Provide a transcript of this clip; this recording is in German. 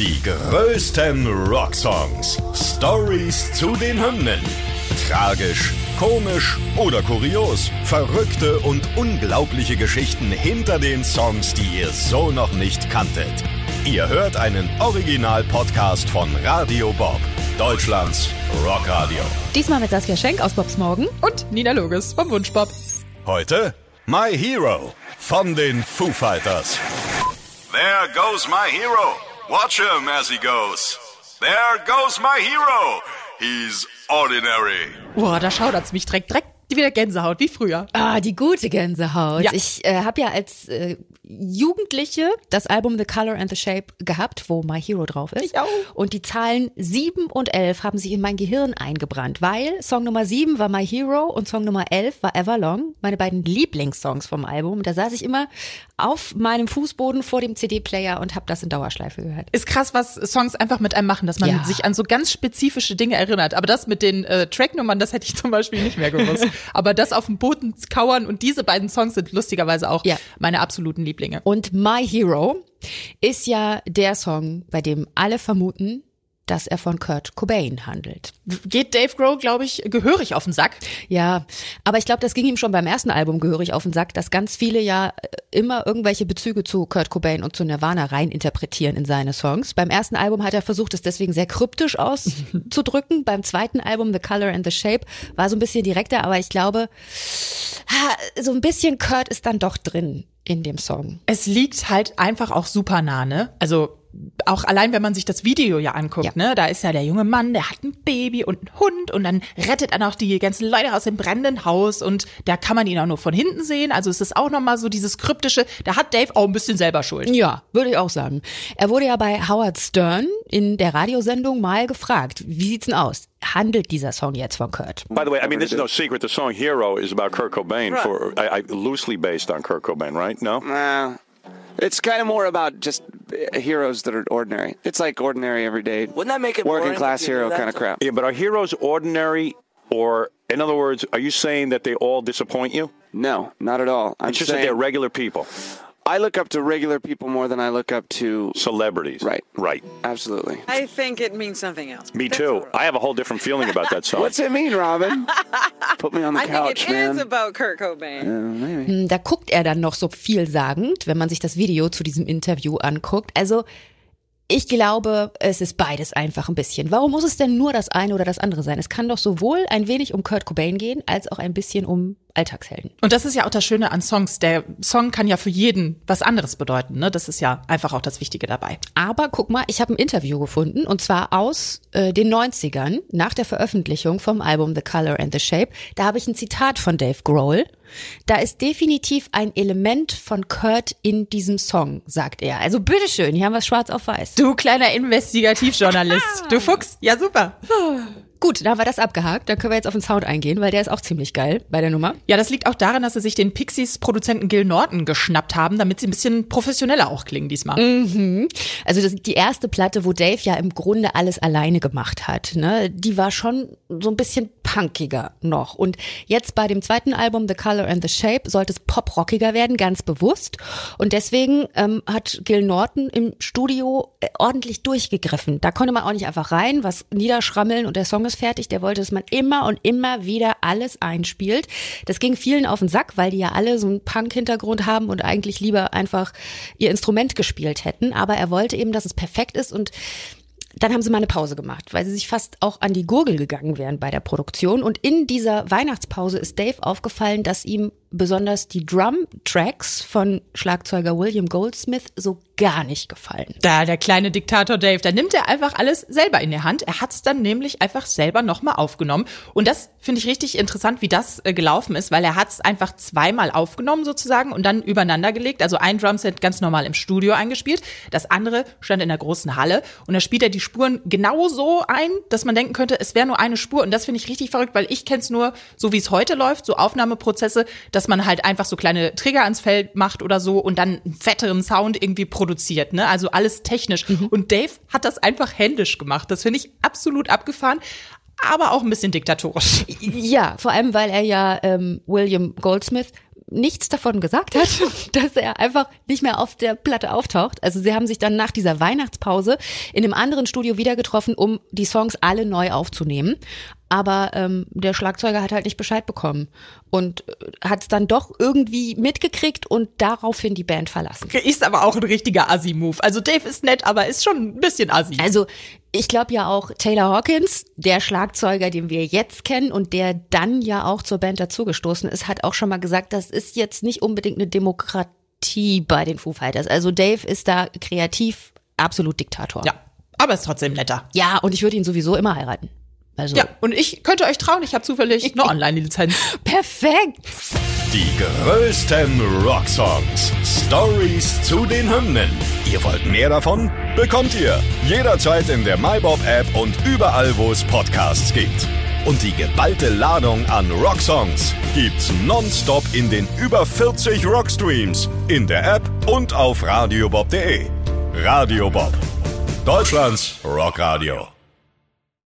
Die größten Rocksongs. Stories zu den Hymnen. Tragisch, komisch oder kurios. Verrückte und unglaubliche Geschichten hinter den Songs, die ihr so noch nicht kanntet. Ihr hört einen Original-Podcast von Radio Bob, Deutschlands Rockradio. Diesmal mit Saskia Schenk aus Bobs Morgen und Nina Loges vom Wunschbob. Heute My Hero von den Foo Fighters. There goes my hero. Watch him as he goes. There goes my hero. He's ordinary. Boah, da schaudert's mich direkt, direkt wieder Gänsehaut, wie früher. Ah, die gute Gänsehaut. Ja. Ich äh, habe ja als äh, Jugendliche das Album The Color and the Shape gehabt, wo My Hero drauf ist. Ich auch. Und die Zahlen 7 und 11 haben sich in mein Gehirn eingebrannt, weil Song Nummer 7 war My Hero und Song Nummer 11 war Everlong, meine beiden Lieblingssongs vom Album. Da saß ich immer auf meinem Fußboden vor dem CD-Player und habe das in Dauerschleife gehört. Ist krass, was Songs einfach mit einem machen, dass man Ja. sich an so ganz spezifische Dinge erinnert. Aber das mit den äh, Tracknummern, das hätte ich zum Beispiel nicht mehr gewusst. Aber das auf dem Boden kauern und diese beiden Songs sind lustigerweise auch Ja. meine absoluten Lieblinge. Und My Hero ist ja der Song, bei dem alle vermuten, dass er von Kurt Cobain handelt. Geht Dave Grohl, glaube ich, gehörig auf den Sack. Ja, aber ich glaube, das ging ihm schon beim ersten Album gehörig auf den Sack, dass ganz viele ja äh, immer irgendwelche Bezüge zu Kurt Cobain und zu Nirvana reininterpretieren in seine Songs. Beim ersten Album hat er versucht, es deswegen sehr kryptisch auszudrücken. beim zweiten Album, The Color and the Shape, war so ein bisschen direkter, aber ich glaube, so ein bisschen Kurt ist dann doch drin in dem Song. Es liegt halt einfach auch super nah, ne? Also auch allein, wenn man sich das Video ja anguckt, Ja. ne? Da ist ja der junge Mann, der hat ein Baby und einen Hund und dann rettet er noch die ganzen Leute aus dem brennenden Haus und da kann man ihn auch nur von hinten sehen. Also es ist auch nochmal so dieses kryptische, da hat Dave auch ein bisschen selber Schuld. Ja, würde ich auch sagen. Er wurde ja bei Howard Stern in der Radiosendung mal gefragt, wie sieht's denn aus? Handelt dieser Song jetzt von Kurt? By the way, I mean, this is no secret. The song "Hero" is about Kurt Cobain, for I, I, loosely based on Kurt Cobain, right? No. Uh, it's kind of more about just uh, heroes that are ordinary. It's like ordinary, everyday, Wouldn't that make it working boring class if you hero that kind of crap. Yeah, but are heroes ordinary, or in other words, are you saying that they all disappoint you? No, not at all. I'm It's just that saying they're regular people, I look up to regular people more than I look up to. celebrities. Right. Right. Absolutely. I think it means something else. Me That's too. I have a whole different feeling about that song. What's it mean, Robin? Put me on the I couch, think it is man. about Kurt Cobain. maybe. Hm, Da guckt er dann noch so vielsagend, wenn man sich das Video zu diesem Interview anguckt. Also ich glaube, es ist beides einfach ein bisschen. Warum muss es denn nur das eine oder das andere sein? Es kann doch sowohl ein wenig um Kurt Cobain gehen, als auch ein bisschen um Alltagshelden. Und das ist ja auch das Schöne an Songs. Der Song kann ja für jeden was anderes bedeuten. Ne? Das ist ja einfach auch das Wichtige dabei. Aber guck mal, ich habe ein Interview gefunden und zwar aus äh, den 90ern, nach der Veröffentlichung vom Album The Color and the Shape. Da habe ich ein Zitat von Dave Grohl. Da ist definitiv ein Element von Kurt in diesem Song, sagt er. Also bitteschön, hier haben wir es schwarz auf weiß. Du kleiner Investigativjournalist. Du Fuchs. Ja, super. Gut, da haben wir das abgehakt. Dann können wir jetzt auf den Sound eingehen, weil der ist auch ziemlich geil bei der Nummer. Ja, das liegt auch daran, dass sie sich den Pixies-Produzenten Gil Norton geschnappt haben, damit sie ein bisschen professioneller auch klingen diesmal. Also das ist die erste Platte, wo Dave ja im Grunde alles alleine gemacht hat. Ne? Die war schon so ein bisschen punkiger noch. Und jetzt bei dem zweiten Album The Color and the Shape sollte es poprockiger werden, ganz bewusst. Und deswegen ähm, hat Gil Norton im Studio äh, ordentlich durchgegriffen. Da konnte man auch nicht einfach rein, was niederschrammeln und der Song ist fertig. Der wollte, dass man immer und immer wieder alles einspielt. Das ging vielen auf den Sack, weil die ja alle so einen Punk-Hintergrund haben und eigentlich lieber einfach ihr Instrument gespielt hätten. Aber er wollte eben, dass es perfekt ist und dann haben sie mal eine Pause gemacht, weil sie sich fast auch an die Gurgel gegangen wären bei der Produktion. Und in dieser Weihnachtspause ist Dave aufgefallen, dass ihm besonders die Drum-Tracks von Schlagzeuger William Goldsmith so gar nicht gefallen. Da, der kleine Diktator Dave, da nimmt er einfach alles selber in die Hand. Er hat's dann nämlich einfach selber nochmal aufgenommen. Und das finde ich richtig interessant, wie das äh, gelaufen ist, weil er hat's einfach zweimal aufgenommen sozusagen und dann übereinander gelegt. Also ein Drumset ganz normal im Studio eingespielt, das andere stand in der großen Halle und da spielt er die Spuren genau so ein, dass man denken könnte, es wäre nur eine Spur. Und das finde ich richtig verrückt, weil ich kenne es nur so, wie es heute läuft, so Aufnahmeprozesse, dass man halt einfach so kleine Trigger ans Feld macht oder so und dann einen fetteren Sound irgendwie produziert. Ne? Also alles technisch. Und Dave hat das einfach händisch gemacht. Das finde ich absolut abgefahren. aber auch ein bisschen diktatorisch. Ja, vor allem, weil er ja ähm, William Goldsmith nichts davon gesagt hat, dass er einfach nicht mehr auf der Platte auftaucht. Also sie haben sich dann nach dieser Weihnachtspause in einem anderen Studio wieder getroffen, um die Songs alle neu aufzunehmen. Aber ähm, der Schlagzeuger hat halt nicht Bescheid bekommen und äh, hat es dann doch irgendwie mitgekriegt und daraufhin die Band verlassen. Ist aber auch ein richtiger Assi-Move. Also Dave ist nett, aber ist schon ein bisschen Assi. Also ich glaube ja auch Taylor Hawkins, der Schlagzeuger, den wir jetzt kennen und der dann ja auch zur Band dazugestoßen ist, hat auch schon mal gesagt, das ist jetzt nicht unbedingt eine Demokratie bei den Foo Fighters. Also Dave ist da kreativ absolut Diktator. ja, aber ist trotzdem netter. Ja, und ich würde ihn sowieso immer heiraten. Also Ja, und ich könnte euch trauen, ich habe zufällig eine Online-Lizenz. perfekt. Die größten Rocksongs. Stories zu den Hymnen. Ihr wollt mehr davon? Bekommt ihr jederzeit in der MyBob-App und überall, wo es Podcasts gibt. Und die geballte Ladung an Rocksongs gibt's nonstop in den über 40 Rockstreams, in der App und auf radiobob.de. Radio Bob. Deutschlands Rockradio.